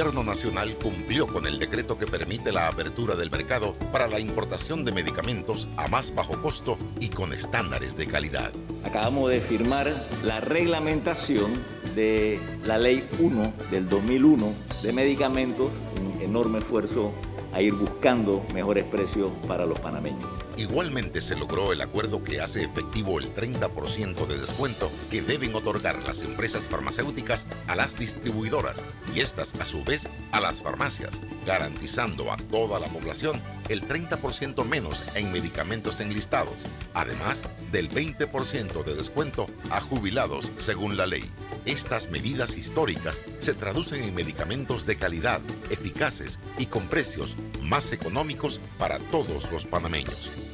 El gobierno nacional cumplió con el decreto que permite la apertura del mercado para la importación de medicamentos a más bajo costo y con estándares de calidad. Acabamos de firmar la reglamentación de la Ley 1 del 2001 de medicamentos, un enorme esfuerzo a ir buscando mejores precios para los panameños. Igualmente se logró el acuerdo que hace efectivo el 30% de descuento que deben otorgar las empresas farmacéuticas a las distribuidoras y estas a su vez a las farmacias, garantizando a toda la población el 30% menos en medicamentos enlistados, además del 20% de descuento a jubilados según la ley. Estas medidas históricas se traducen en medicamentos de calidad, eficaces y con precios más económicos para todos los panameños.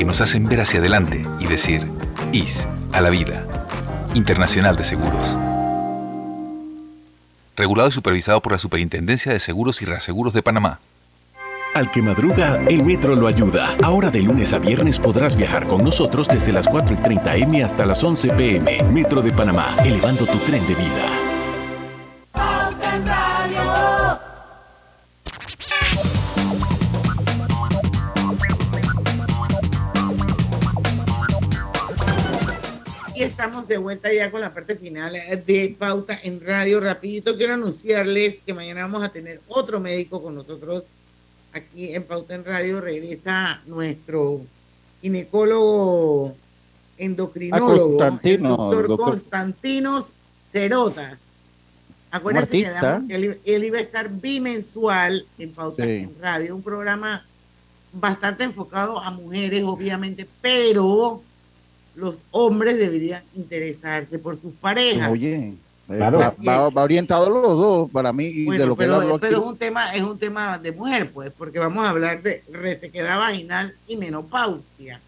que nos hacen ver hacia adelante y decir, IS a la vida. Internacional de Seguros. regulado y supervisado por la Superintendencia de Seguros y Reaseguros de Panamá. Al que madruga, el metro lo ayuda. Ahora de lunes a viernes podrás viajar con nosotros desde las 4 y 30 M hasta las 11 PM. Metro de Panamá, elevando tu tren de vida. De vuelta ya con la parte final de Pauta en Radio. Rapidito quiero anunciarles que mañana vamos a tener otro médico con nosotros aquí en Pauta en Radio. Regresa nuestro ginecólogo endocrinólogo, Constantino, el doctor, doctor. Constantinos Cerotas. Acuérdense que, él, él iba a estar bimensual en Pauta Sí. en Radio, un programa bastante enfocado a mujeres, obviamente, pero los hombres deberían interesarse por sus parejas. Oye, eh, Claro. va, va- va orientado a los dos para mí y de Bueno, lo que él pero, habló pero es un tema, es un tema de mujer, pues, porque vamos a hablar de resequedad vaginal y menopausia.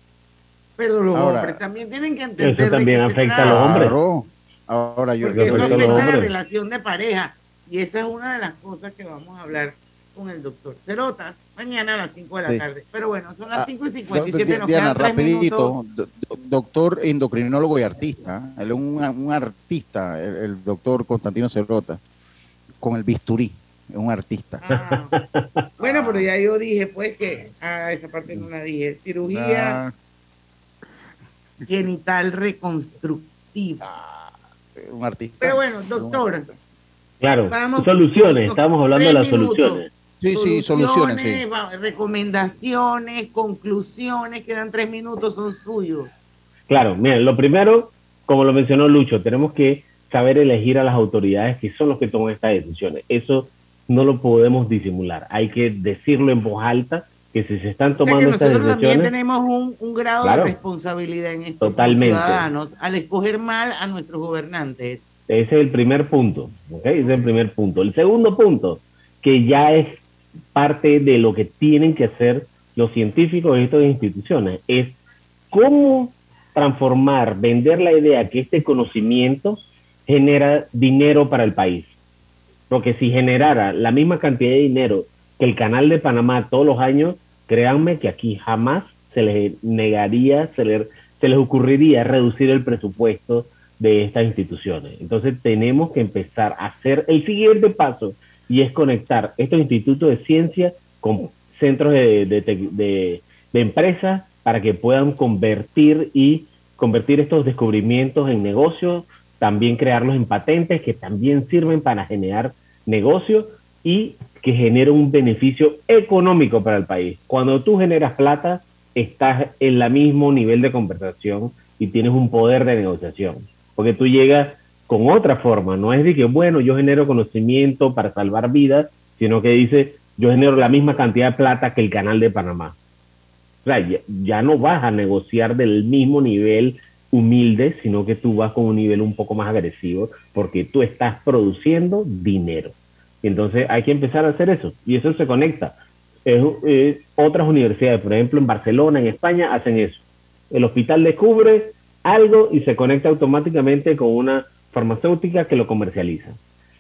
Pero los Ahora, hombres también tienen que entender. Eso de también se afecta a los hombres. Claro. Ahora yo, Porque eso afecta a los afecta a la relación de pareja. Y esa es una de las cosas que vamos a hablar con el doctor Cerotas mañana a las 5 de la Sí. tarde. Pero bueno, son las Ah, 5 y Do- 57. Nos Diana, quedan tres rapidito, do- doctor endocrinólogo y artista. Él es un, un artista, el, el doctor Constantino Cerrota, con el bisturí, es un artista. Ah. Bueno, pero ya yo dije, pues, que ah, esa parte no la dije. Cirugía Ah, genital reconstructiva. un artista. Pero bueno, doctor, Claro, Vamos, soluciones, estamos hablando de las minutos. soluciones. Sí, sí, soluciones, sí. recomendaciones, conclusiones, quedan tres minutos, son suyos. Claro, miren, lo primero, como lo mencionó Lucho, tenemos que saber elegir a las autoridades que son los que toman estas decisiones. Eso no lo podemos disimular. Hay que decirlo en voz alta que si se están O sea que tomando estas nosotros también decisiones, tenemos un, un grado Claro. de responsabilidad en esto como Totalmente. ciudadanos al escoger mal a nuestros gobernantes. ese es el primer punto. ¿ok? Ese es el primer punto. El segundo punto, que ya es parte de lo que tienen que hacer los científicos de estas instituciones, es cómo transformar, vender la idea que este conocimiento genera dinero para el país. Porque si generara la misma cantidad de dinero que el canal de Panamá todos los años, créanme que aquí jamás se les negaría, se les, se les ocurriría reducir el presupuesto de estas instituciones. Entonces tenemos que empezar a hacer el siguiente paso y es conectar estos institutos de ciencia con centros de, de, de empresas para que puedan convertir y convertir estos descubrimientos en negocios, también crearlos en patentes que también sirven para generar negocios y que generen un beneficio económico para el país. Cuando tú generas plata, estás en el mismo nivel de conversación y tienes un poder de negociación, porque tú llegas con otra forma, no es de que, bueno, yo genero conocimiento para salvar vidas, sino que dice, yo genero la misma cantidad de plata que el canal de Panamá. O sea, ya, ya no vas a negociar del mismo nivel humilde, sino que tú vas con un nivel un poco más agresivo, porque tú estás produciendo dinero. Entonces hay que empezar a hacer eso, y eso se conecta. Es- otras universidades, por ejemplo, en Barcelona, en España, hacen eso. El hospital descubre algo y se conecta automáticamente con una farmacéutica que lo comercializa.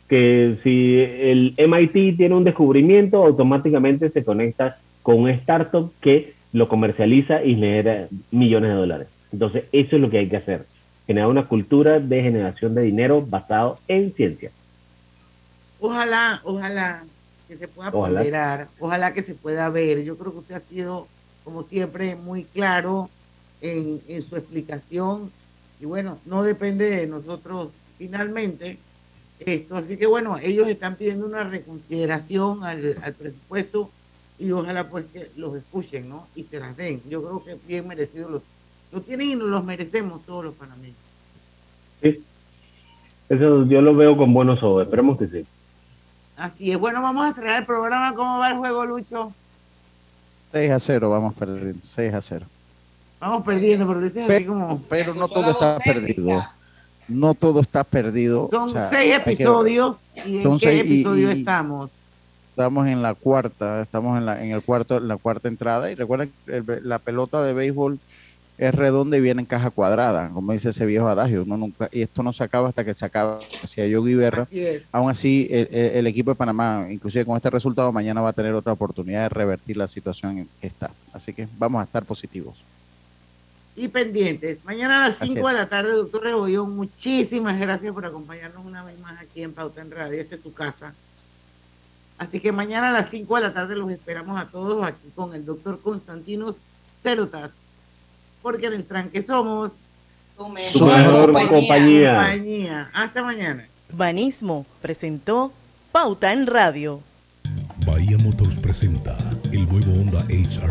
Que si el MIT tiene un descubrimiento, automáticamente se conecta con un startup que lo comercializa y genera millones de dólares. Entonces, eso es lo que hay que hacer. Generar una cultura de generación de dinero basado en ciencia. Ojalá, ojalá que se pueda Ojalá. ponderar, ojalá que se pueda ver. Yo creo que usted ha sido, como siempre, muy claro en, en su explicación. Y bueno, no depende de nosotros finalmente esto. Así que bueno, ellos están pidiendo una reconsideración al, al presupuesto y ojalá pues que los escuchen, ¿no? Y se las den. Yo creo que bien merecidos los, lo tienen y nos los merecemos todos los panameños. ¿sí? Eso yo lo veo con buenos ojos. Esperemos que sí. Así es. Bueno, vamos a cerrar el programa. ¿Cómo va el juego, Lucho? 6 a 0, vamos perdiendo, 6 a 0. Vamos perdiendo, pero dices así Pero, como... pero no todo está perdido. No todo está perdido. Son o sea, seis que- episodios. ¿Y en son qué y- episodio y- estamos? Estamos en la cuarta, estamos en la en el cuarto, en la cuarta entrada y recuerden que el- la pelota de béisbol es redonda y viene en caja cuadrada, como dice ese viejo adagio. Uno nunca, y esto no se acaba hasta que se acaba. Decía Yogi Berra. Así. Aún así, el, el- el equipo de Panamá, inclusive con este resultado, mañana va a tener otra oportunidad de revertir la situación en que está. Así que vamos a estar positivos. Y pendientes. Mañana a las Así 5 de la tarde, doctor Rebollón, muchísimas gracias por acompañarnos una vez más aquí en Pauta en Radio. Esta es su casa. Así que mañana a las 5 de la tarde los esperamos a todos aquí con el doctor Constantinos Cerotas. Porque en el tranque somos Su Su mejor compañía. compañía. Hasta mañana. Banismo presentó Pauta en Radio. Bahía Motors presenta el nuevo Honda HR